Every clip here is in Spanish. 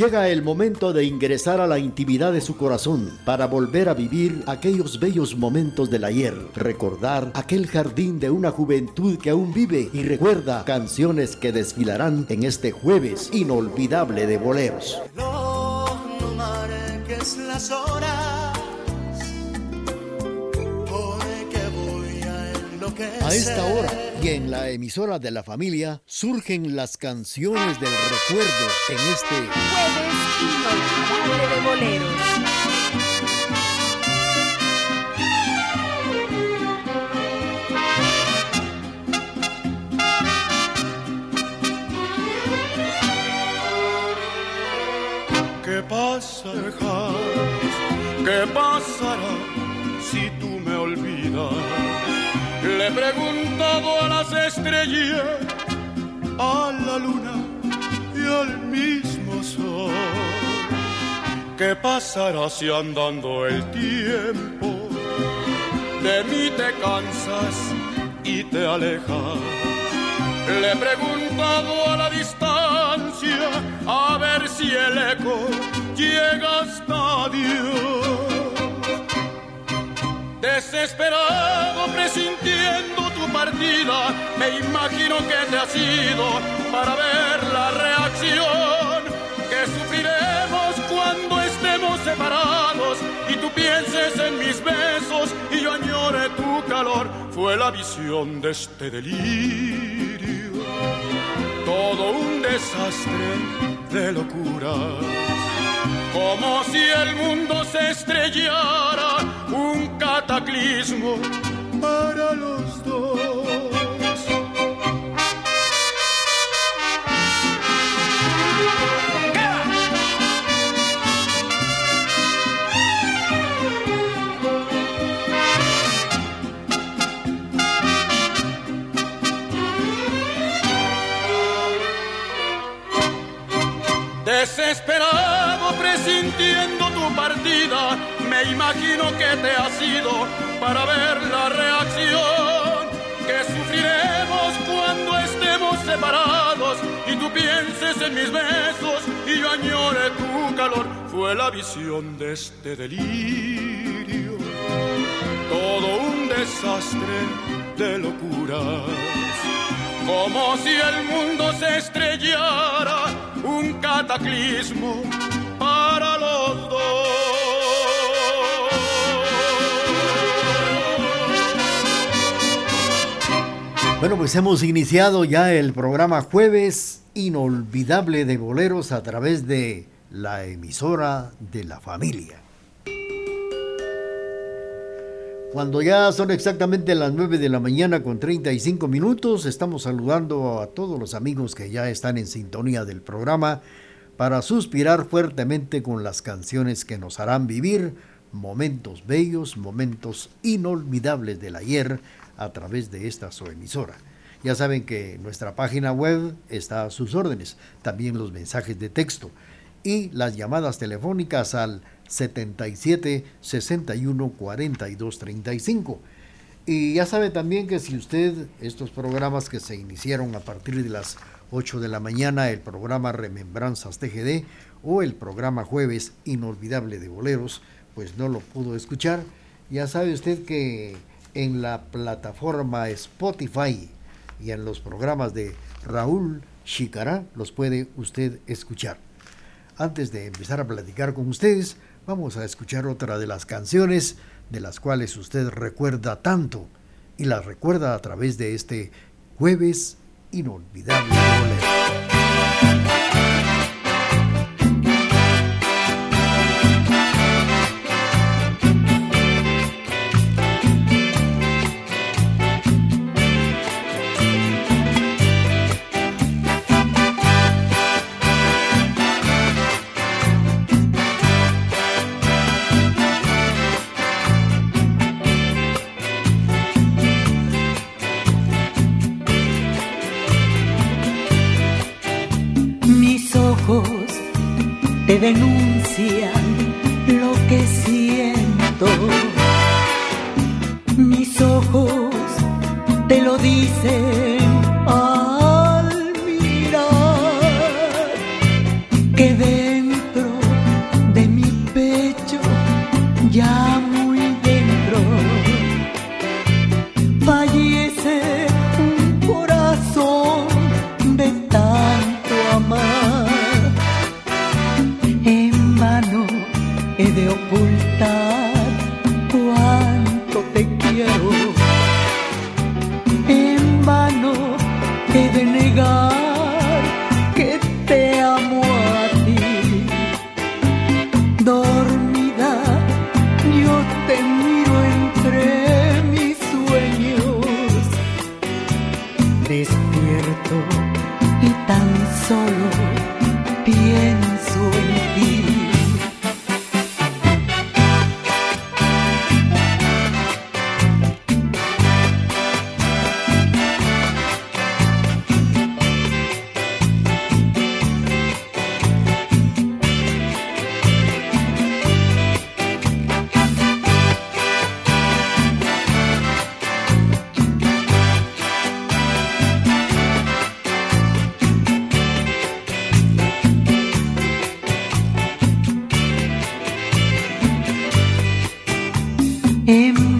Llega el momento de ingresar a la intimidad de su corazón para volver a vivir aquellos bellos momentos del ayer, recordar aquel jardín de una juventud que aún vive y recuerda canciones que desfilarán en este jueves inolvidable de boleros. No, no marques las horas, porque voy a enloquecer. A esta hora y en la emisora de la familia surgen las canciones del recuerdo en este Jueves inolvidable de boleros. ¿Qué pasará? ¿Qué pasará si tú me olvidas? He preguntado a las estrellas, a la luna y al mismo sol. ¿Qué pasará si andando el tiempo de mí te cansas y te alejas? Le he preguntado a la distancia a ver si el eco llega hasta Dios. Desesperado presintiendo tu partida, me imagino que te has ido para ver la reacción que sufriremos cuando estemos separados y tú pienses en mis besos y yo añore tu calor. Fue la visión de este delirio todo un desastre de locura. Como si el mundo se estrellara, un cataclismo para los dos. Desesperado presintiendo tu partida, me imagino que te has ido para ver la reacción que sufriremos cuando estemos separados y tú pienses en mis besos y yo añore tu calor. Fue la visión de este delirio, todo un desastre de locuras como si el mundo se estrellara, un cataclismo Bueno, pues hemos iniciado ya el programa Jueves Inolvidable de Boleros a través de la emisora de la familia. Cuando ya son exactamente las 9 de la mañana con 35 minutos, estamos saludando a todos los amigos que ya están en sintonía del programa para suspirar fuertemente con las canciones que nos harán vivir momentos bellos, momentos inolvidables del ayer a través de esta su emisora. Ya saben que nuestra página web está a sus órdenes, también los mensajes de texto y las llamadas telefónicas al 77 61 42 35. Y ya sabe también que si usted, estos programas que se iniciaron a partir de las 8 de la mañana, el programa Remembranzas TGD o el programa Jueves Inolvidable de Boleros, pues no lo pudo escuchar, ya sabe usted que en la plataforma Spotify y en los programas de Raúl Chicará los puede usted escuchar. Antes de empezar a platicar con ustedes, vamos a escuchar otra de las canciones de las cuales usted recuerda tanto y las recuerda a través de este jueves inolvidable.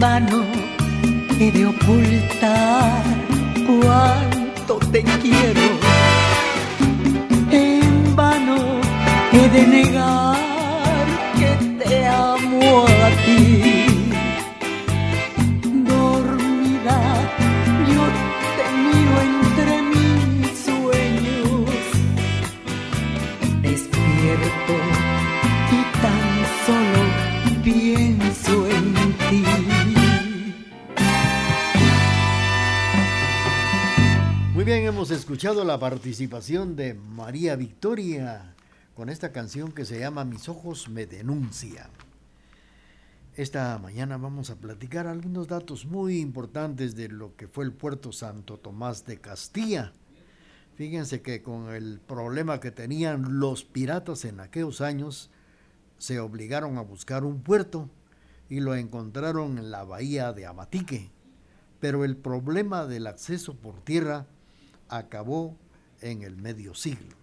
En vano he de ocultar cuánto te quiero. En vano he de negar que te amo a ti. La participación de María Victoria con esta canción que se llama Mis ojos me denuncian. Esta mañana vamos a platicar algunos datos muy importantes de lo que fue el puerto Santo Tomás de Castilla. Fíjense que con el problema que tenían los piratas en aquellos años, se obligaron a buscar un puerto y lo encontraron en la bahía de Amatique. Pero el problema del acceso por tierra acabó en el medio siglo.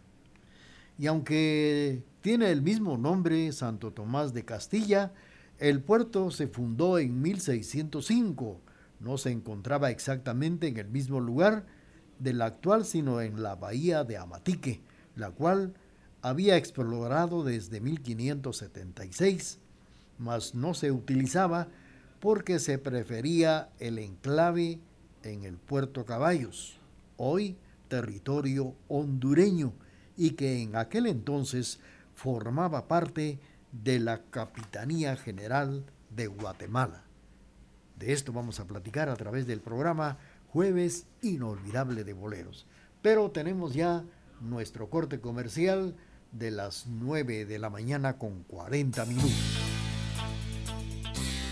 Y aunque tiene el mismo nombre, Santo Tomás de Castilla, el puerto se fundó en 1605. No se encontraba exactamente en el mismo lugar de la actual, sino en la bahía de Amatique, la cual había explorado desde 1576, mas no se utilizaba porque se prefería el enclave en el puerto Caballos hoy territorio hondureño, y que en aquel entonces formaba parte de la Capitanía General de Guatemala. De esto vamos a platicar a través del programa Jueves Inolvidable de Boleros. Pero tenemos ya nuestro corte comercial de las 9 de la mañana con 40 minutos.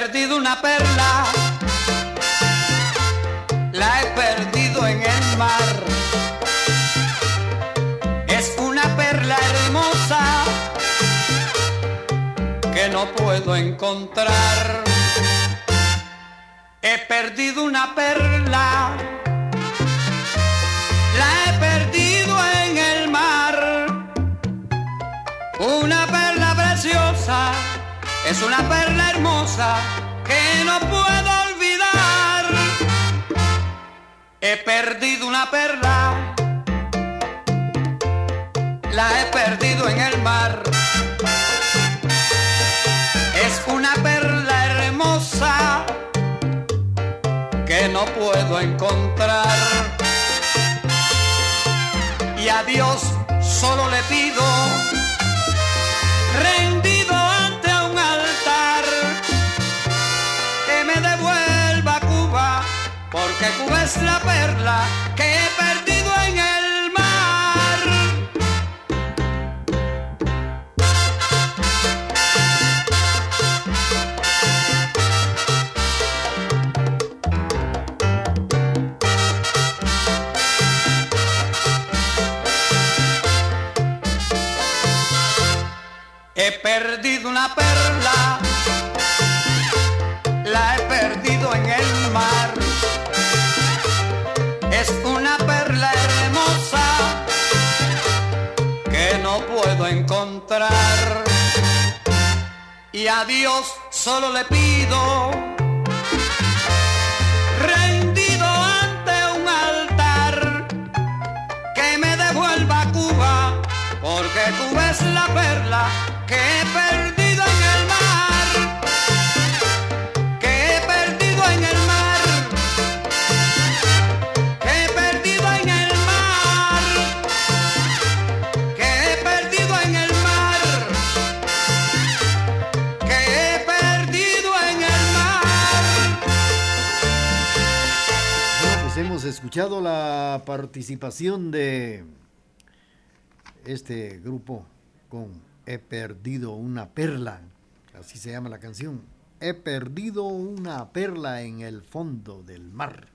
Perdido una perla, la he perdido en el mar. Es una perla hermosa que no puedo encontrar. He perdido una perla, la he perdido en el mar. Una perla preciosa es una perla hermosa que no puedo olvidar. He perdido una perla, la he perdido en el mar. Es una perla hermosa que no puedo encontrar. Y a Dios solo le pido porque Cuba es la perla que he perdido en el mar. He perdido una perla, Y a Dios solo le pido escuchado la participación de este grupo con He perdido una perla, así se llama la canción. He perdido una perla en el fondo del mar.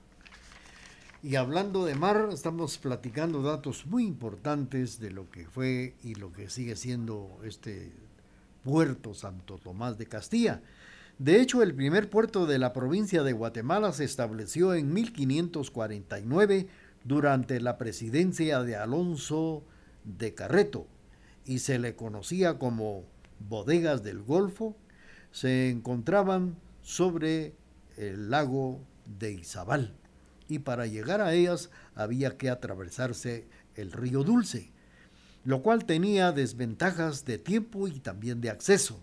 Y hablando de mar, estamos platicando datos muy importantes de lo que fue y lo que sigue siendo este puerto Santo Tomás de Castilla. De hecho, el primer puerto de la provincia de Guatemala se estableció en 1549 durante la presidencia de Alonso de Carreto y se le conocía como bodegas del Golfo. Se encontraban sobre el lago de Izabal y para llegar a ellas había que atravesarse el río Dulce, lo cual tenía desventajas de tiempo y también de acceso.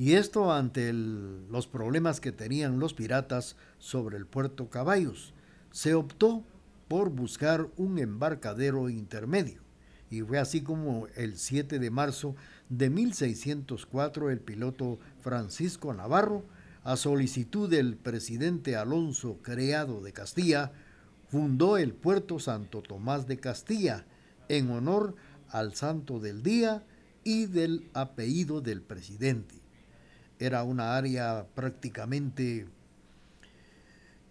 Y esto ante los problemas que tenían los piratas sobre el puerto Caballos. Se optó por buscar un embarcadero intermedio. Y fue así como el 7 de marzo de 1604 el piloto Francisco Navarro, a solicitud del presidente Alonso Creado de Castilla, fundó el puerto Santo Tomás de Castilla en honor al santo del día y del apellido del presidente. Era una área prácticamente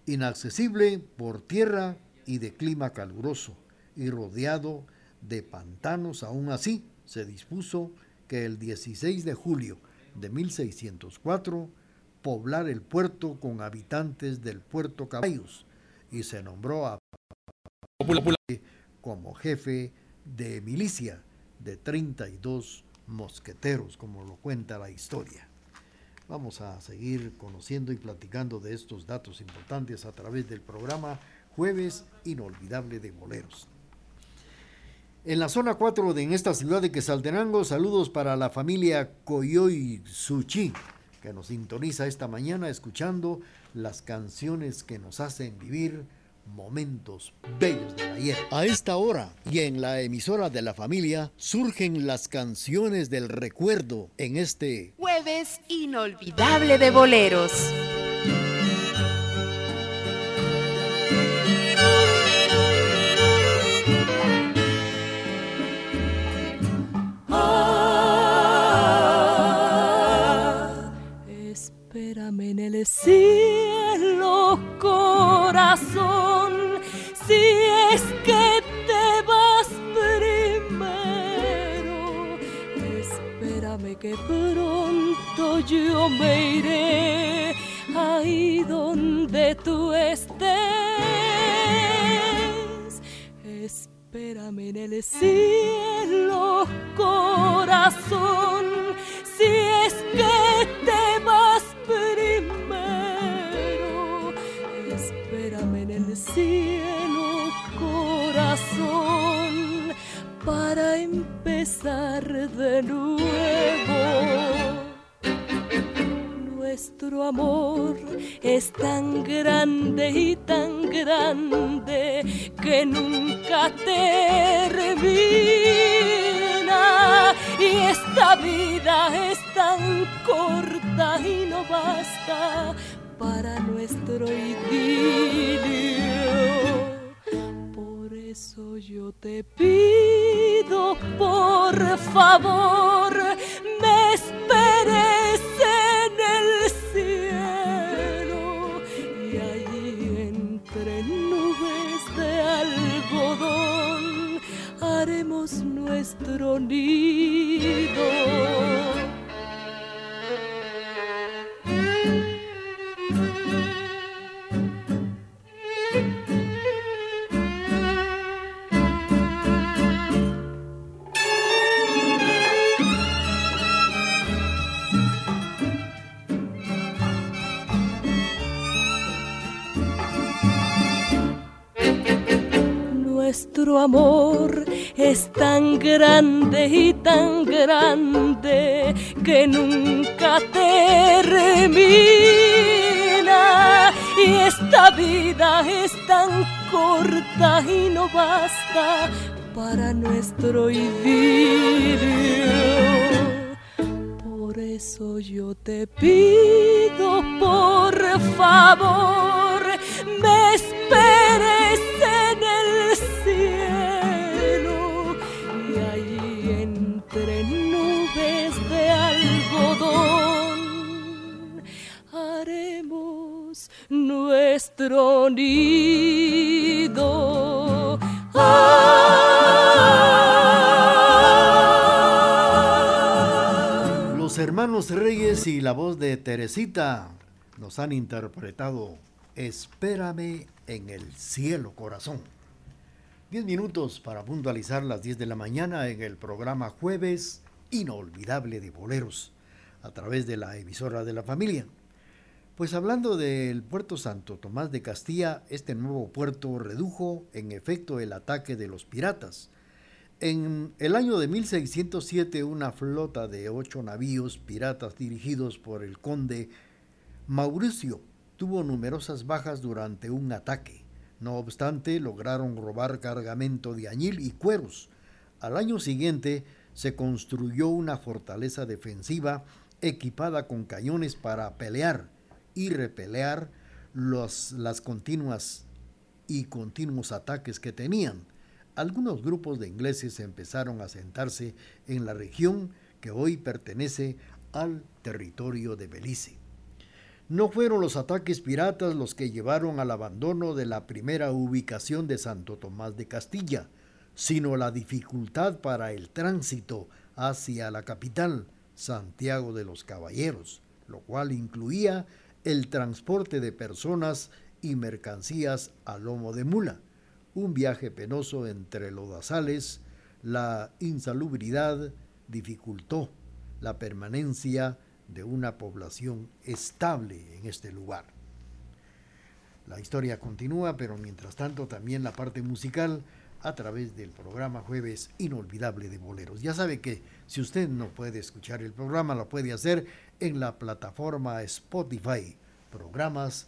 inaccesible por tierra y de clima caluroso y rodeado de pantanos. Aún así, se dispuso que el 16 de julio de 1604 poblar el puerto con habitantes del puerto Caballos y se nombró a como jefe de milicia de 32 mosqueteros, como lo cuenta la historia. Vamos a seguir conociendo y platicando de estos datos importantes a través del programa Jueves Inolvidable de Boleros. En la zona 4 de esta ciudad de Quesaltenango, saludos para la familia Coyoy Suchi, que nos sintoniza esta mañana escuchando las canciones que nos hacen vivir momentos bellos del ayer. A esta hora y en la emisora de la familia surgen las canciones del recuerdo en este jueves inolvidable de boleros. Ah, espérame en el cielo, corazón que pronto yo me iré ahí donde tú estés. Espérame en el cielo, corazón, si es que te vas primero. Espérame en el cielo para empezar de nuevo. He. Para y la voz de Teresita nos han interpretado Espérame en el cielo, corazón. Diez minutos para puntualizar las 10 de la mañana en el programa Jueves Inolvidable de Boleros, a través de la emisora de la familia. Pues hablando del puerto Santo Tomás de Castilla, este nuevo puerto redujo en efecto el ataque de los piratas. En el año de 1607, una flota de ocho navíos piratas dirigidos por el conde Mauricio tuvo numerosas bajas durante un ataque. No obstante, lograron robar cargamento de añil y cueros. Al año siguiente se construyó una fortaleza defensiva equipada con cañones para pelear y repelear los, las continuas y continuos ataques que tenían. Algunos grupos de ingleses empezaron a sentarse en la región que hoy pertenece al territorio de Belice. No fueron los ataques piratas los que llevaron al abandono de la primera ubicación de Santo Tomás de Castilla, sino la dificultad para el tránsito hacia la capital, Santiago de los Caballeros, lo cual incluía el transporte de personas y mercancías a lomo de mula, un viaje penoso entre lodazales, la insalubridad dificultó la permanencia de una población estable en este lugar. La historia continúa, pero mientras tanto también la parte musical a través del programa Jueves Inolvidable de Boleros. Ya sabe que si usted no puede escuchar el programa, lo puede hacer en la plataforma Spotify, programas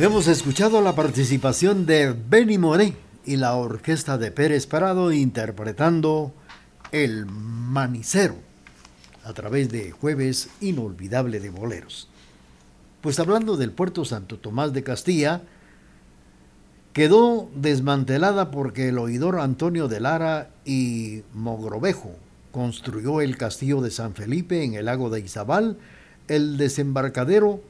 Hemos escuchado la participación de Benny Moré y la orquesta de Pérez Parado interpretando El Manicero a través de Jueves Inolvidable de Boleros. Pues hablando del puerto Santo Tomás de Castilla, quedó desmantelada porque el oidor Antonio de Lara y Mogrovejo construyó el castillo de San Felipe en el lago de Izabal, el desembarcadero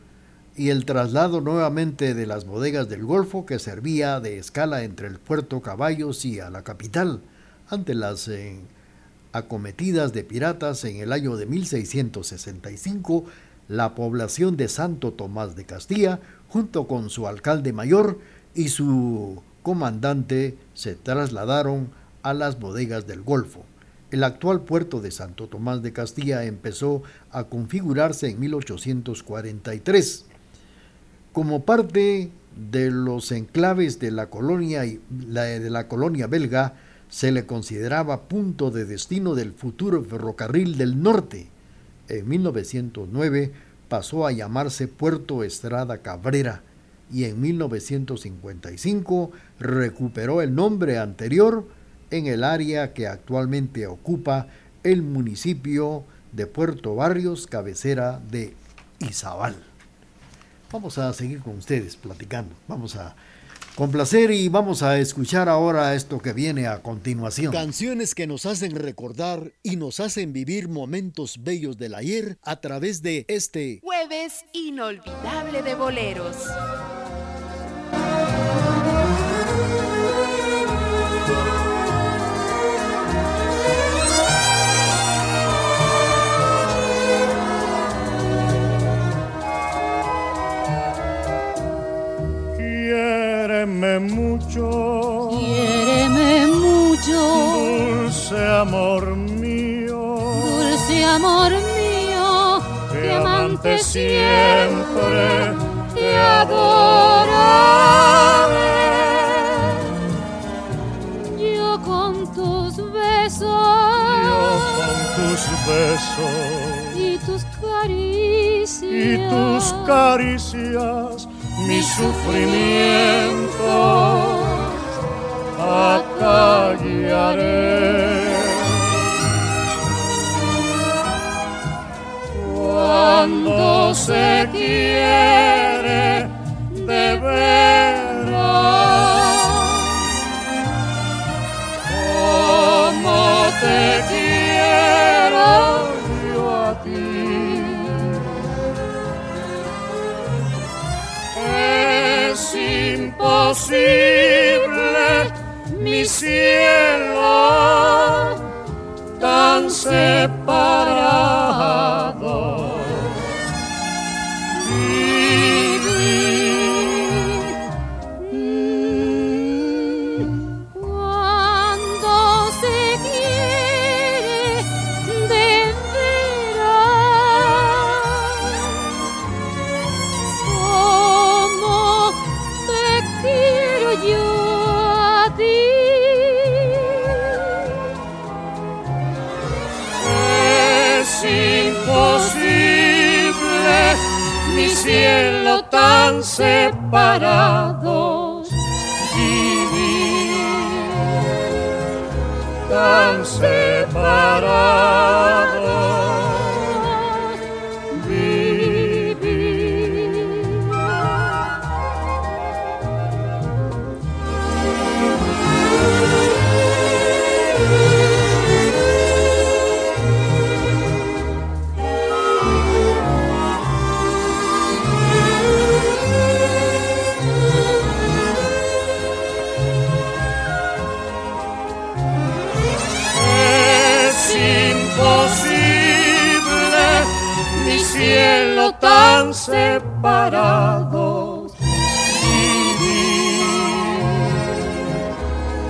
y el traslado nuevamente de las bodegas del Golfo que servía de escala entre el puerto Caballos y a la capital ante las eh, acometidas de piratas en el año de 1665 la población de Santo Tomás de Castilla junto con su alcalde mayor y su comandante se trasladaron a las bodegas del Golfo. El actual puerto de Santo Tomás de Castilla empezó a configurarse en 1843. Como parte de los enclaves de la colonia, de la colonia belga, se le consideraba punto de destino del futuro ferrocarril del norte. En 1909 pasó a llamarse Puerto Estrada Cabrera y en 1955 recuperó el nombre anterior en el área que actualmente ocupa el municipio de Puerto Barrios, cabecera de Izabal. Vamos a seguir con ustedes platicando. Vamos a complacer y vamos a escuchar ahora esto que viene a continuación. Canciones que nos hacen recordar y nos hacen vivir momentos bellos del ayer a través de este jueves inolvidable de boleros. Quiéreme mucho, quiéreme mucho, dulce amor mío, dulce amor mío, que amante siempre te adoraré. Yo con tus besos, yo con tus besos y tus caricias, y tus caricias mi sufrimiento acallaré. Cuando se quiere de veras, imposible, mi cielo, tan separado. Cielo, tan separados vivir, tan separados separados. Vivir,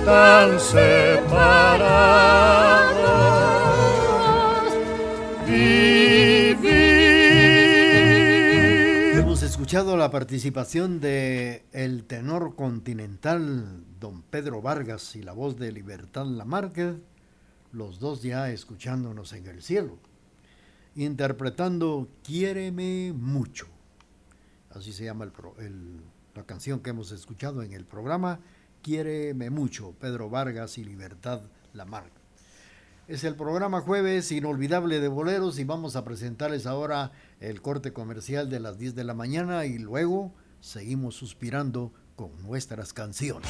tan separados. Vivir. Hemos escuchado la participación de el tenor continental don Pedro Vargas y la voz de Libertad Lamarque, los dos ya escuchándonos en el cielo, interpretando Quiéreme mucho. Así se llama la canción que hemos escuchado en el programa, Quiéreme mucho, Pedro Vargas y Libertad Lamarque. Es el programa jueves inolvidable de boleros y vamos a presentarles ahora el corte comercial de las 10 de la mañana y luego seguimos suspirando con nuestras canciones.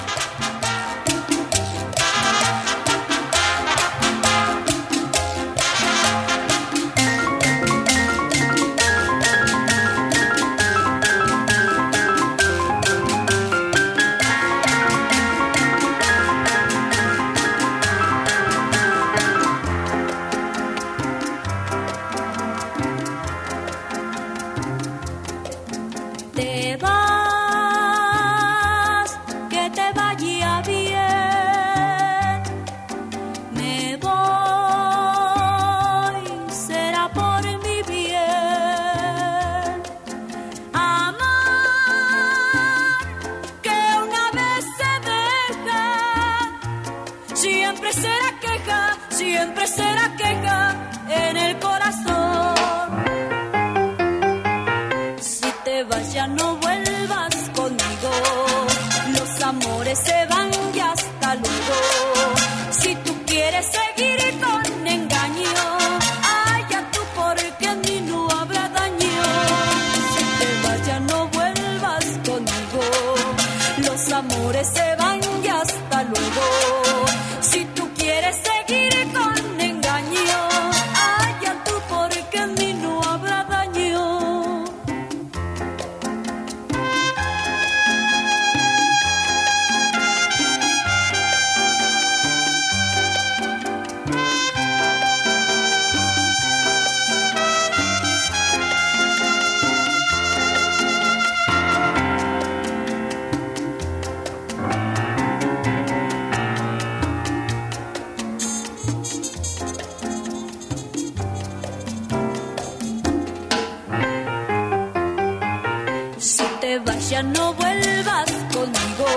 Si te vas ya no vuelvas conmigo.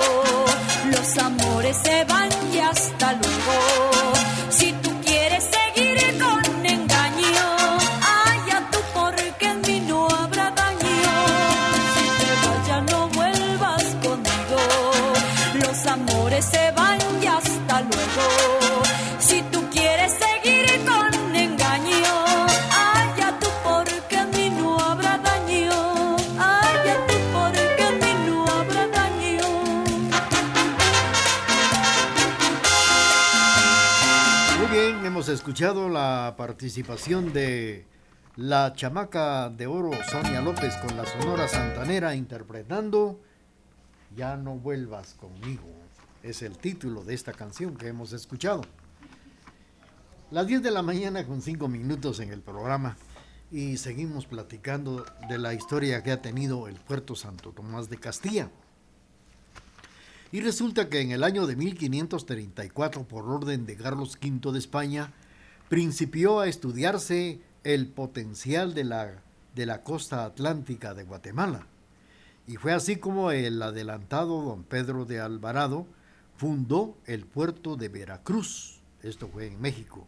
Los amores se van y hasta luego. Si escuchado la participación de la chamaca de oro Sonia López con la Sonora Santanera interpretando Ya no vuelvas conmigo. Es el título de esta canción que hemos escuchado. Las 10 de la mañana con 5 minutos en el programa y seguimos platicando de la historia que ha tenido el puerto Santo Tomás de Castilla. Y resulta que en el año de 1534, por orden de Carlos V de España, principió a estudiarse el potencial de la, de la costa atlántica de Guatemala. Y fue así como el adelantado don Pedro de Alvarado fundó el puerto de Veracruz, esto fue en México,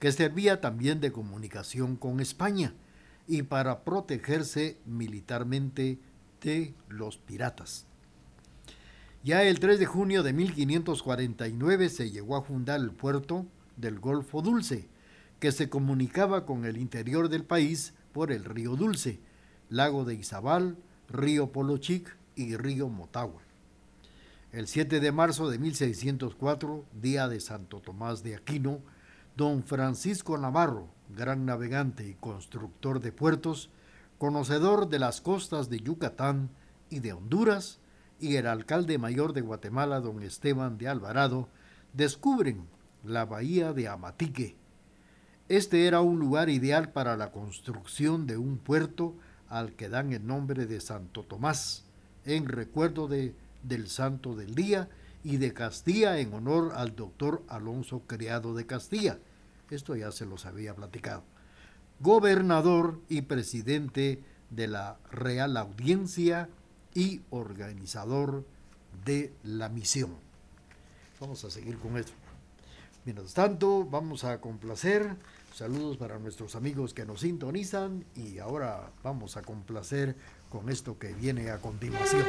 que servía también de comunicación con España y para protegerse militarmente de los piratas. Ya el 3 de junio de 1549 se llegó a fundar el puerto del Golfo Dulce, que se comunicaba con el interior del país por el río Dulce, lago de Izabal, río Polochic y río Motagua. El 7 de marzo de 1604, día de Santo Tomás de Aquino, don Francisco Navarro, gran navegante y constructor de puertos, conocedor de las costas de Yucatán y de Honduras, y el alcalde mayor de Guatemala, don Esteban de Alvarado, descubren la bahía de Amatique, este era un lugar ideal para la construcción de un puerto al que dan el nombre de Santo Tomás, en recuerdo de, del Santo del Día y de Castilla en honor al doctor Alonso Criado de Castilla. Esto ya se los había platicado. Gobernador y presidente de la Real Audiencia y organizador de la misión. Vamos a seguir con esto. Mientras tanto, vamos a complacer. Saludos para nuestros amigos que nos sintonizan y ahora vamos a complacer con esto que viene a continuación.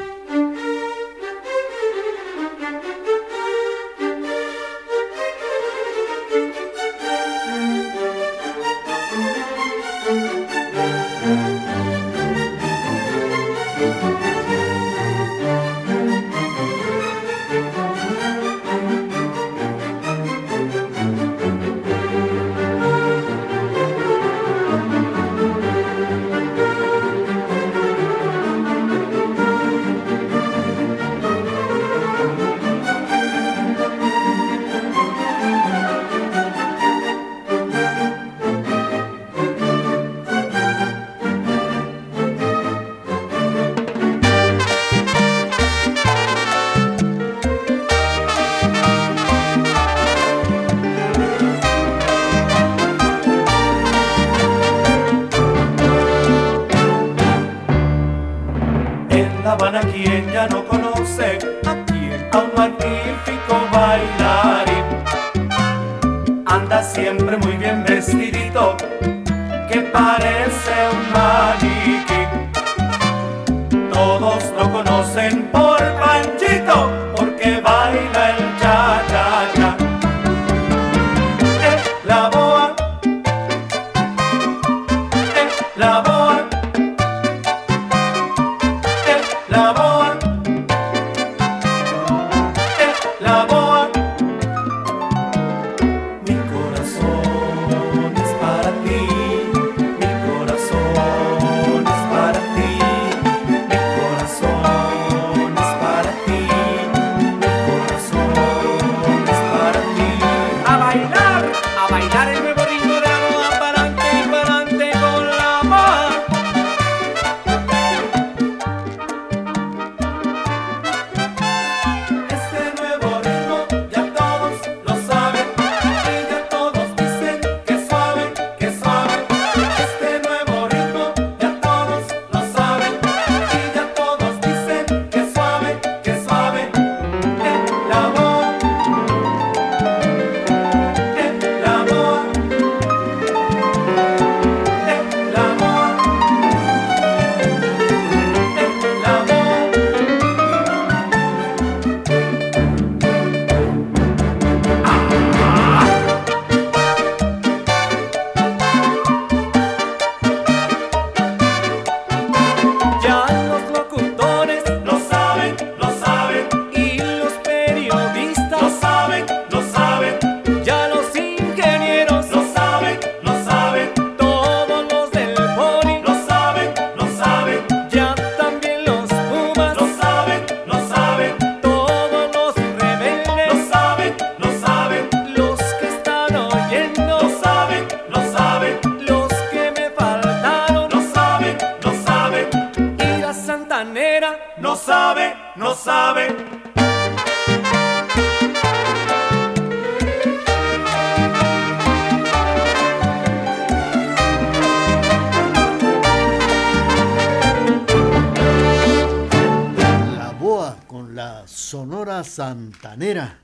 Santanera.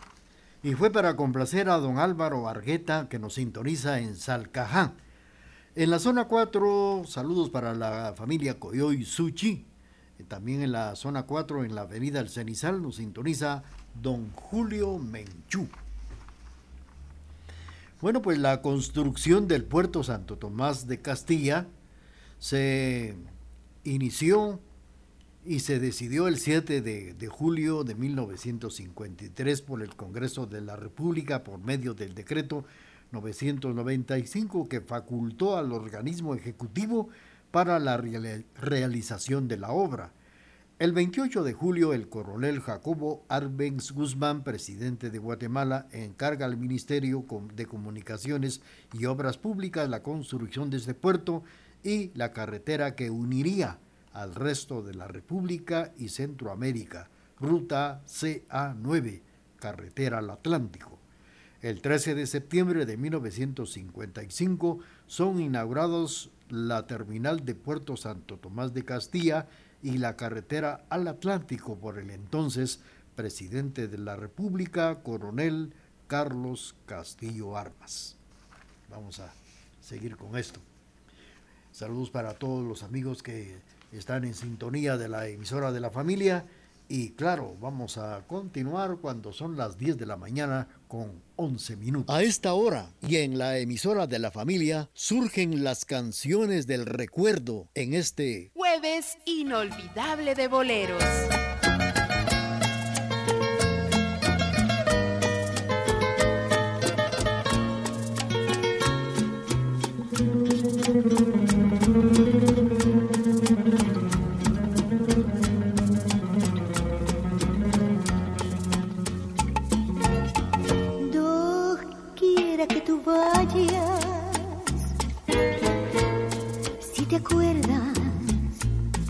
Y fue para complacer a don Álvaro Argueta que nos sintoniza en Salcajá. En la zona 4, saludos para la familia Coyoy Suchi. También en la zona 4, en la avenida El Cenizal, nos sintoniza don Julio Menchú. Bueno, pues la construcción del puerto Santo Tomás de Castilla se inició y se decidió el 7 de, julio de 1953 por el Congreso de la República por medio del decreto 995 que facultó al organismo ejecutivo para la realización de la obra. El 28 de julio, el coronel Jacobo Arbenz Guzmán, presidente de Guatemala, encarga al Ministerio de Comunicaciones y Obras Públicas la construcción de este puerto y la carretera que uniría al resto de la República y Centroamérica, ruta CA9, carretera al Atlántico. El 13 de septiembre de 1955 son inaugurados la terminal de Puerto Santo Tomás de Castilla y la carretera al Atlántico por el entonces presidente de la República, coronel Carlos Castillo Armas. Vamos a seguir con esto. Saludos para todos los amigos que están en sintonía de la emisora de la familia. Y claro, vamos a continuar cuando son las 10 de la mañana con 11 minutos. A esta hora y en la emisora de la familia surgen las canciones del recuerdo en este jueves inolvidable de boleros.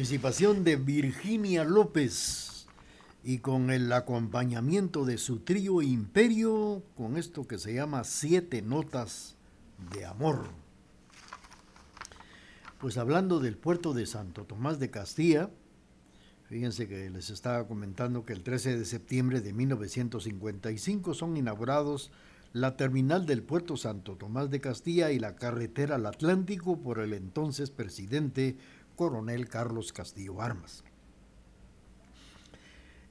participación de Virginia López y con el acompañamiento de su trío Imperio con esto que se llama Siete Notas de Amor. Pues hablando del puerto de Santo Tomás de Castilla, fíjense que les estaba comentando que el 13 de septiembre de 1955 son inaugurados la terminal del puerto Santo Tomás de Castilla y la carretera al Atlántico por el entonces presidente coronel Carlos Castillo Armas.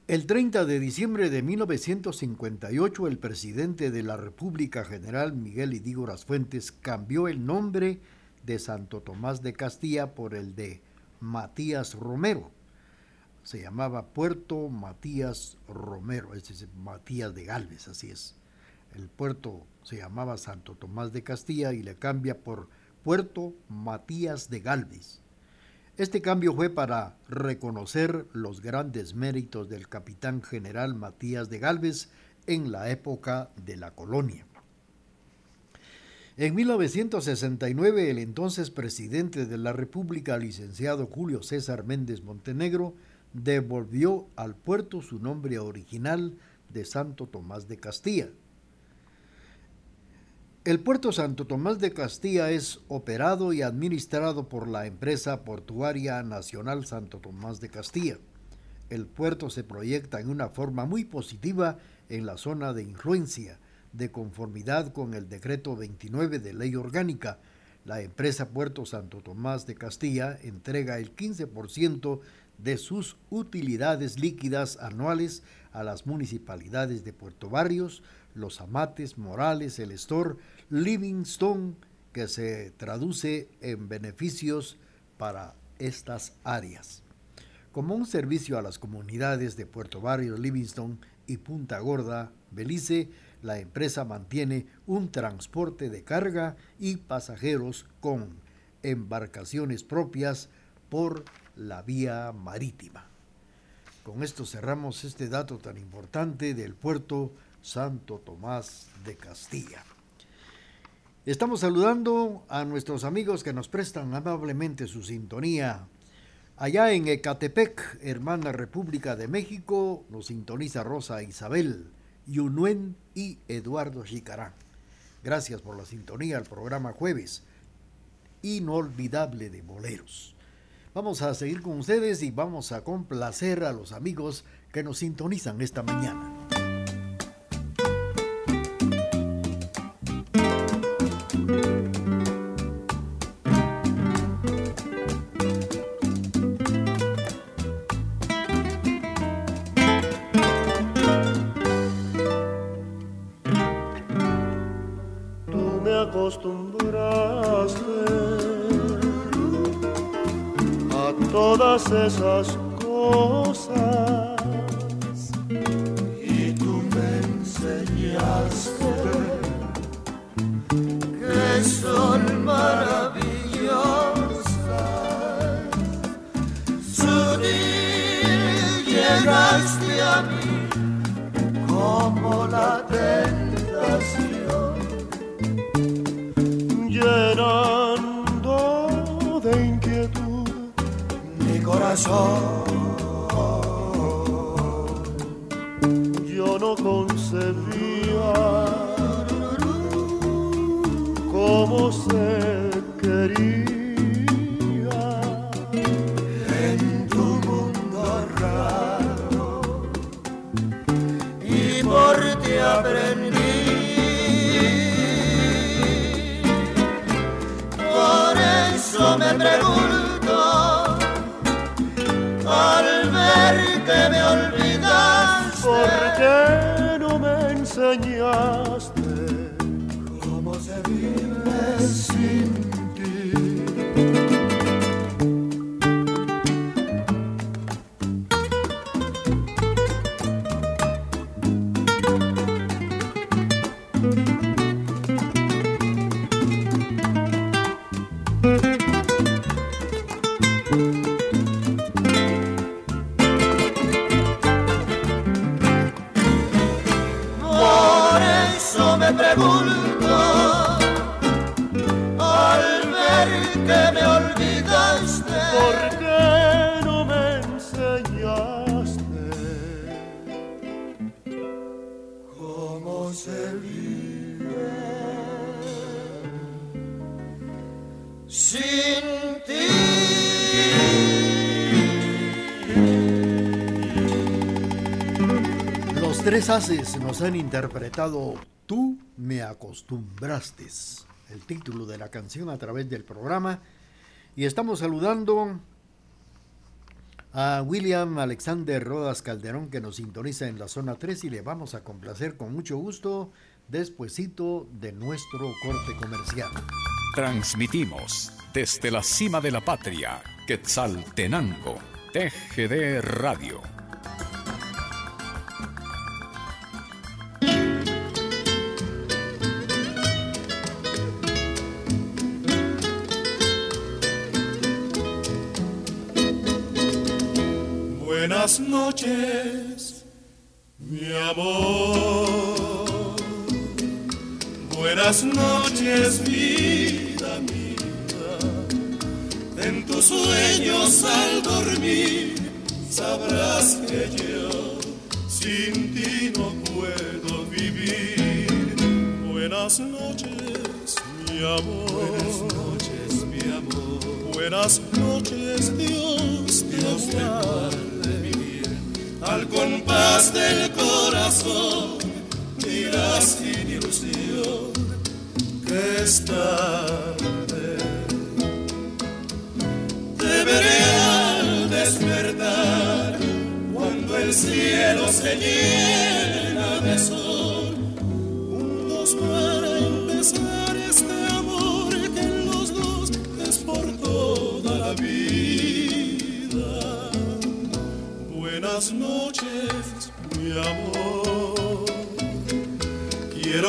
El 30 de diciembre de 1958, el presidente de la República General Miguel Idígoras Fuentes cambió el nombre de Santo Tomás de Castilla por el de Matías Romero. Se llamaba Puerto Matías Romero, es decir, Matías de Galvez, así es. El puerto se llamaba Santo Tomás de Castilla y le cambia por Puerto Matías de Galvez. Este cambio fue para reconocer los grandes méritos del capitán general Matías de Galvez en la época de la colonia. En 1969, el entonces presidente de la República, licenciado Julio César Méndez Montenegro, devolvió al puerto su nombre original de Santo Tomás de Castilla. El puerto Santo Tomás de Castilla es operado y administrado por la empresa portuaria nacional Santo Tomás de Castilla. El puerto se proyecta en una forma muy positiva en la zona de influencia, de conformidad con el decreto 29 de ley orgánica. La empresa Puerto Santo Tomás de Castilla entrega el 15% de sus utilidades líquidas anuales a las municipalidades de Puerto Barrios, Los Amates, Morales, El Estor, Livingstone, que se traduce en beneficios para estas áreas. Como un servicio a las comunidades de Puerto Barrios, Livingstone y Punta Gorda, Belice, la empresa mantiene un transporte de carga y pasajeros con embarcaciones propias por la vía marítima. Con esto cerramos este dato tan importante del puerto Santo Tomás de Castilla. Estamos saludando a nuestros amigos que nos prestan amablemente su sintonía. Allá en Ecatepec, hermana República de México, nos sintoniza Rosa Isabel, Yunuen y Eduardo Chicarán. Gracias por la sintonía al programa Jueves, inolvidable de boleros. Vamos a seguir con ustedes y vamos a complacer a los amigos que nos sintonizan esta mañana. Haces nos han interpretado Tú me acostumbraste, el título de la canción a través del programa. Y estamos saludando a William Alexander Rodas Calderón que nos sintoniza en la zona 3 y le vamos a complacer con mucho gusto despuesito de nuestro corte comercial. Transmitimos desde la cima de la patria, Quetzaltenango, TGD Radio. Buenas noches, mi amor. Buenas noches, vida mía. En tus sueños al dormir sabrás que yo sin ti no puedo vivir. Buenas noches, mi amor. Buenas noches, mi amor. Buenas noches, Dios, Dios te guarde al compás del corazón dirás sin ilusión que es tarde. Te veré al despertar cuando el cielo se llena de sol,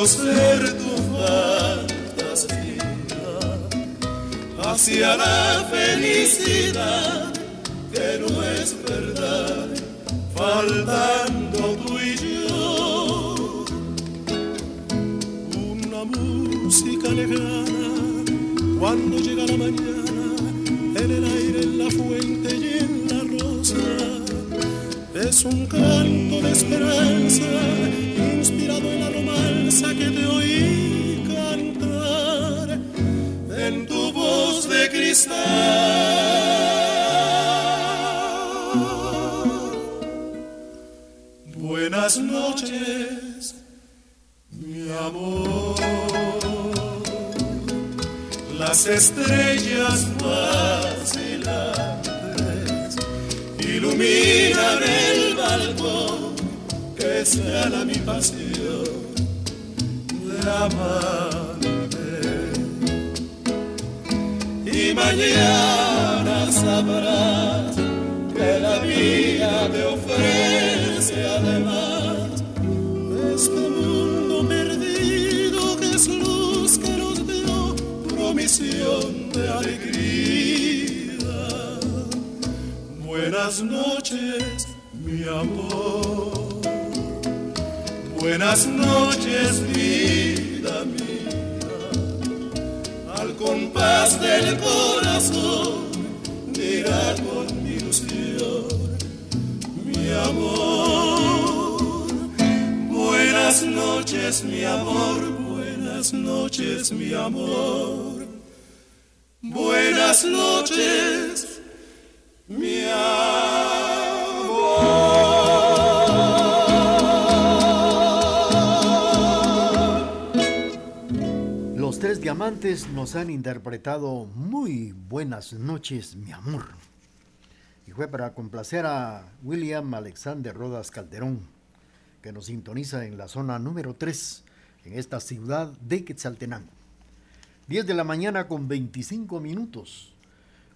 ser tu fantasía hacia la felicidad que no es verdad, faltando tú y yo. Una música lejana cuando llega la mañana en el aire, en la fuente y en la rosa es un canto de esperanza Buenas noches, mi amor. Las estrellas vacilantes iluminan el balcón que sea mi pasión de amarte mañana sabrás que la vida te ofrece además este mundo perdido que es luz que nos dio promisión de alegría Buenas noches, mi amor. Buenas noches, vida Compás del corazón, dirá con ilusión, mi amor. Buenas noches, mi amor. Buenas noches, mi amor. Buenas noches mi amor. Diamantes nos han interpretado muy buenas noches, mi amor. Y fue para complacer a William Alexander Rodas Calderón, que nos sintoniza en la zona número 3, en esta ciudad de Quetzaltenango. 10 de la mañana con 25 minutos.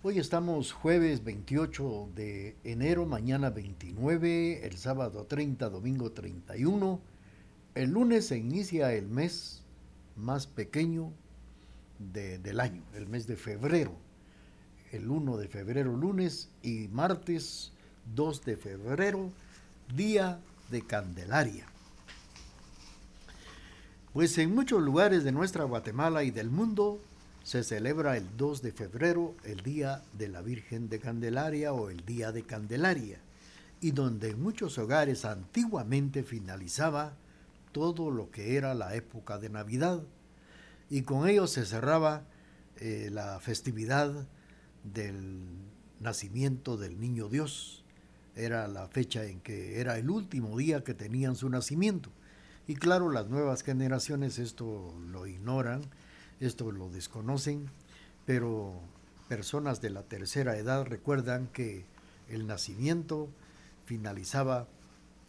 Hoy estamos jueves 28 de enero, mañana 29, el sábado 30, domingo 31. El lunes se inicia el mes más pequeño de, del año, el mes de febrero. El 1 de febrero lunes y martes 2 de febrero, día de Candelaria. Pues en muchos lugares de nuestra Guatemala y del mundo se celebra el 2 de febrero el Día de la Virgen de Candelaria o el Día de Candelaria, y donde en muchos hogares antiguamente finalizaba todo lo que era la época de Navidad, y con ello se cerraba eh, la festividad del nacimiento del Niño Dios. Era la fecha en que era el último día que tenían su nacimiento. Y claro, las nuevas generaciones esto lo ignoran, esto lo desconocen, pero personas de la tercera edad recuerdan que el nacimiento finalizaba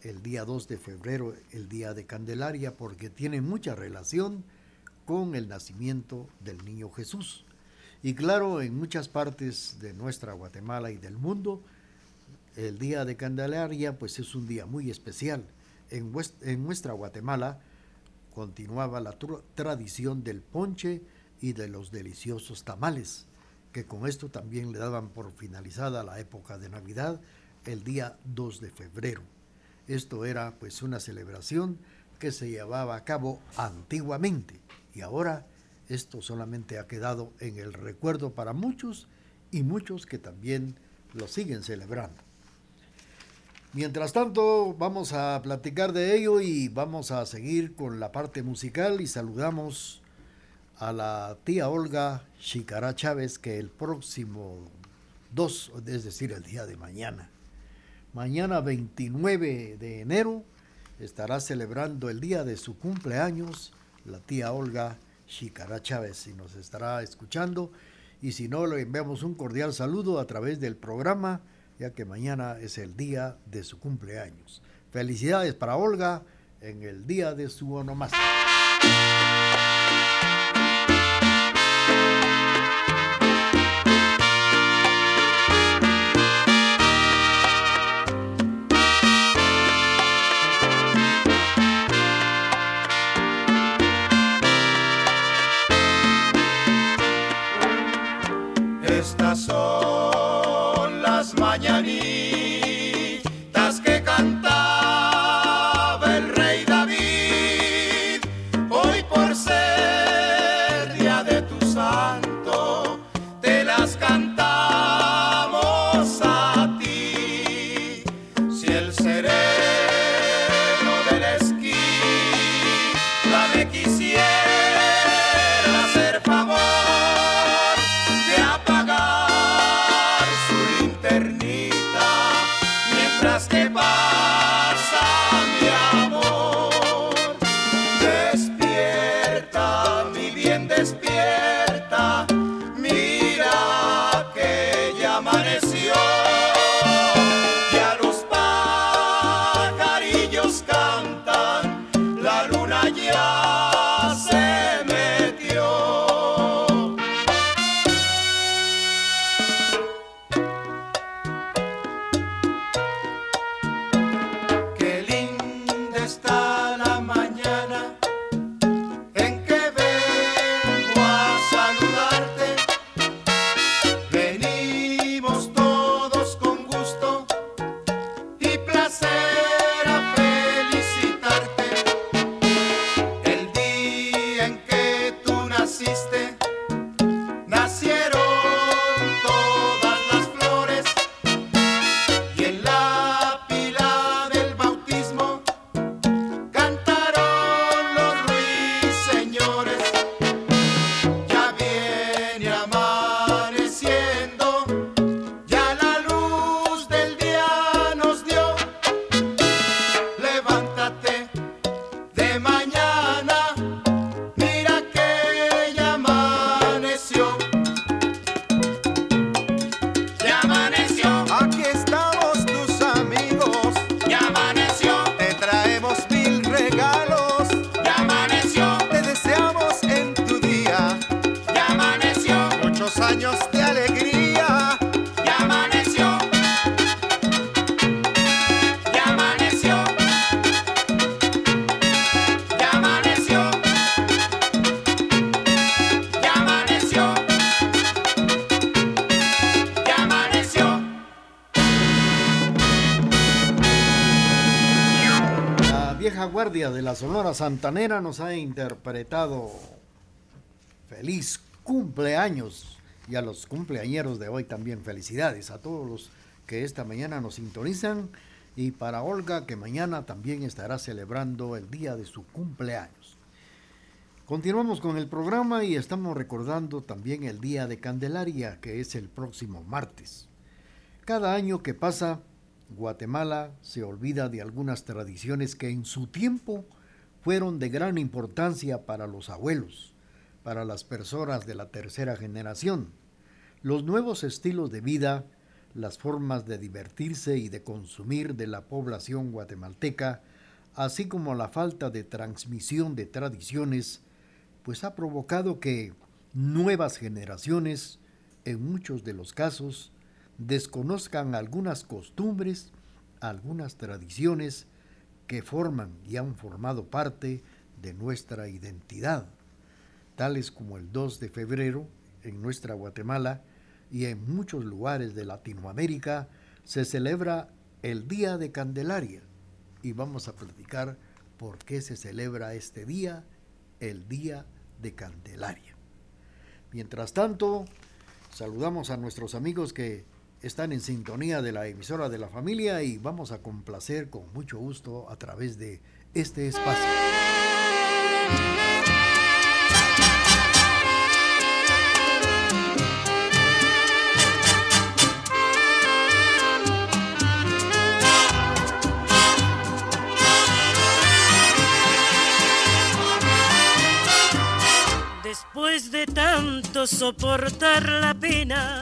el día 2 de febrero, el día de Candelaria, porque tiene mucha relación con el nacimiento del niño Jesús. Y claro, en muchas partes de nuestra Guatemala y del mundo, el día de Candelaria pues es un día muy especial. En, nuestra Guatemala continuaba la tradición del ponche y de los deliciosos tamales, que con esto también le daban por finalizada la época de Navidad el día 2 de febrero. Esto era pues una celebración que se llevaba a cabo antiguamente y ahora esto solamente ha quedado en el recuerdo para muchos y muchos que también lo siguen celebrando. Mientras tanto, vamos a platicar de ello y vamos a seguir con la parte musical y saludamos a la tía Olga Chicará Chávez que el próximo 2, es decir, el día de mañana, mañana 29 de enero, estará celebrando el día de su cumpleaños la tía Olga Chicará Chávez y nos estará escuchando. Y si no, le enviamos un cordial saludo a través del programa, ya que mañana es el día de su cumpleaños. Felicidades para Olga en el día de su onomástica. Santanera nos ha interpretado feliz cumpleaños y a los cumpleañeros de hoy también felicidades a todos los que esta mañana nos sintonizan y para Olga que mañana también estará celebrando el día de su cumpleaños. Continuamos con el programa y estamos recordando también el día de Candelaria que es el próximo martes. Cada año que pasa Guatemala se olvida de algunas tradiciones que en su tiempo fueron de gran importancia para los abuelos, para las personas de la tercera generación. Los nuevos estilos de vida, las formas de divertirse y de consumir de la población guatemalteca, así como la falta de transmisión de tradiciones, pues ha provocado que nuevas generaciones, en muchos de los casos, desconozcan algunas costumbres, algunas tradiciones que forman y han formado parte de nuestra identidad, tales como el 2 de febrero en nuestra Guatemala y en muchos lugares de Latinoamérica se celebra el Día de Candelaria y vamos a platicar por qué se celebra este día, el Día de Candelaria. Mientras tanto, saludamos a nuestros amigos que están en sintonía de la emisora de la familia y vamos a complacer con mucho gusto a través de este espacio. Después de tanto soportar la pena,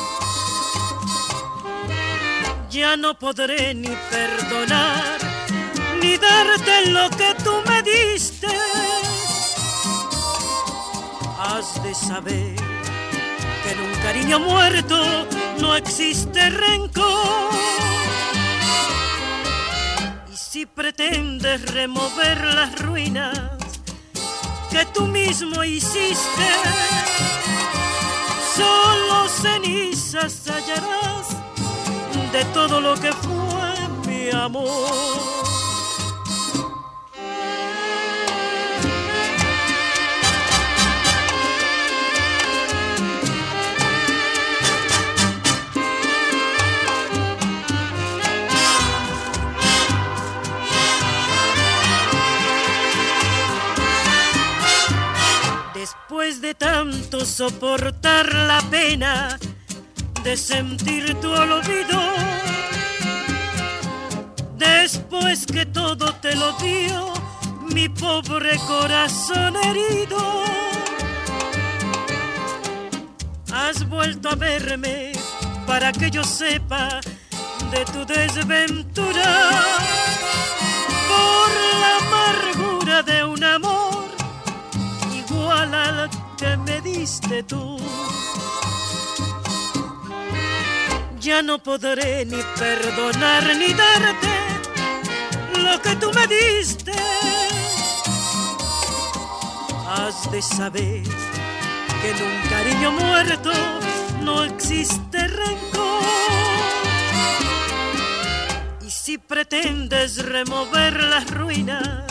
Ya no podré ni perdonar, ni darte lo que tú me diste. Has de saber que en un cariño muerto no existe rencor. Y si pretendes remover las ruinas que tú mismo hiciste, solo cenizas hallarás de todo lo que fue mi amor. Después de tanto soportar la pena, de sentir tu olvido. Después que todo te lo dio mi pobre corazón herido, has vuelto a verme para que yo sepa de tu desventura. Por la amargura de un amor igual al que me diste tú ya no podré ni perdonar ni darte lo que tú me diste. Has de saber que en un cariño muerto no existe rencor. Y si pretendes remover las ruinas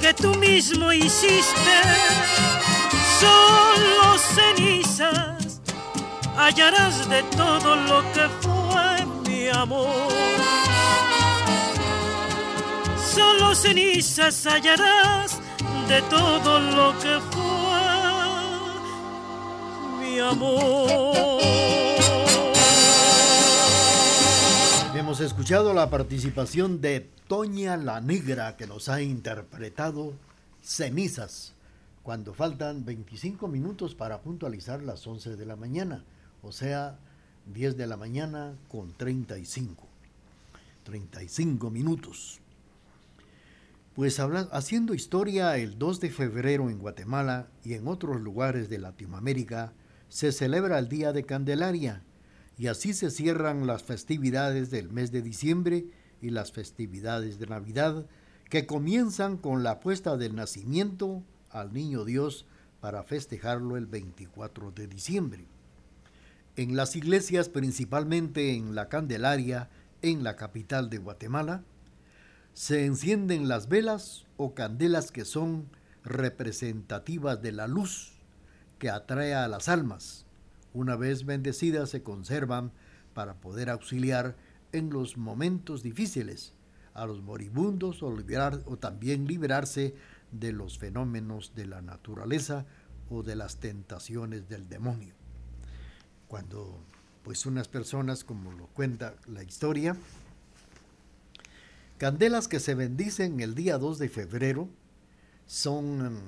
que tú mismo hiciste, solo cenizas hallarás de todo lo que fue mi amor. Solo cenizas hallarás de todo lo que fue mi amor. Hemos escuchado la participación de Toña la Negra que nos ha interpretado Cenizas cuando faltan 25 minutos para puntualizar las 11 de la mañana o sea, 10 de la mañana con 35. 35 minutos. Pues haciendo historia, el 2 de febrero en Guatemala y en otros lugares de Latinoamérica se celebra el Día de Candelaria y así se cierran las festividades del mes de diciembre y las festividades de Navidad que comienzan con la puesta del nacimiento al Niño Dios para festejarlo el 24 de diciembre. En las iglesias, principalmente en la Candelaria, en la capital de Guatemala, se encienden las velas o candelas que son representativas de la luz que atrae a las almas. Una vez bendecidas se conservan para poder auxiliar en los momentos difíciles, a los moribundos o, liberar, o también liberarse de los fenómenos de la naturaleza o de las tentaciones del demonio. Cuando pues unas personas, como lo cuenta la historia, candelas que se bendicen el día 2 de febrero son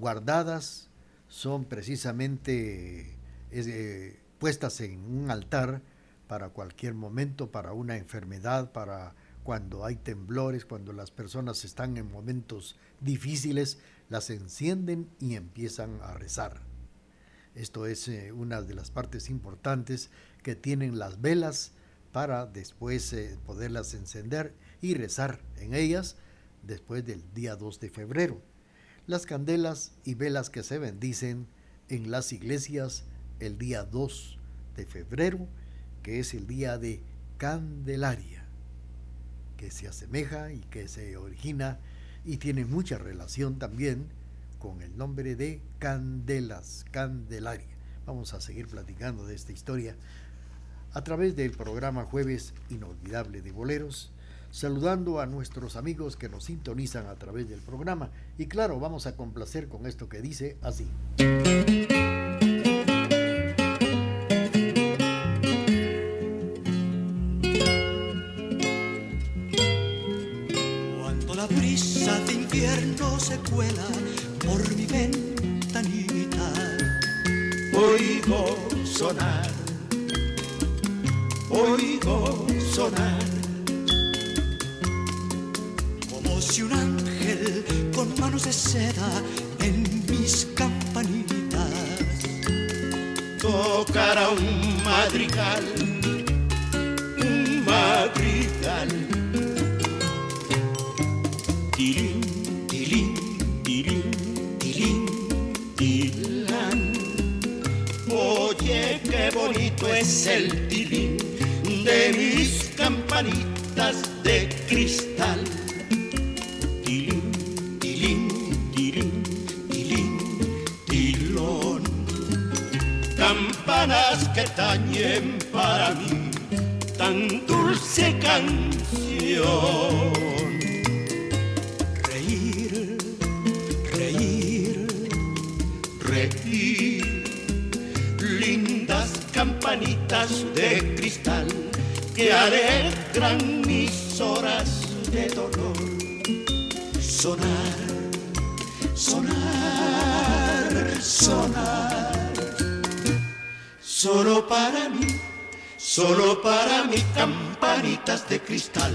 guardadas, son precisamente eh, puestas en un altar para cualquier momento, para una enfermedad, para cuando hay temblores, cuando las personas están en momentos difíciles, las encienden y empiezan a rezar. Esto es eh, una de las partes importantes que tienen las velas para después eh, poderlas encender y rezar en ellas después del día 2 de febrero. Las candelas y velas que se bendicen en las iglesias el día 2 de febrero, que es el día de Candelaria, que se asemeja y que se origina y tiene mucha relación también con el nombre de Candelas, Candelaria. Vamos a seguir platicando de esta historia a través del programa Jueves Inolvidable de Boleros, saludando a nuestros amigos que nos sintonizan a través del programa. Y claro, vamos a complacer con esto que dice así. Cuando la brisa de invierno se cuela sonar, oigo sonar. Como si un ángel con manos de seda en mis campanitas tocara un madrigal, es el tilín de mis campanitas de cristal. Tilín, tilín, tilín, tilín, tilón. Campanas que tañen para mí tan dulce canción. De cristal que alegran mis horas de dolor. sonar, sonar, sonar. Solo para mí, solo para mí campanitas de cristal.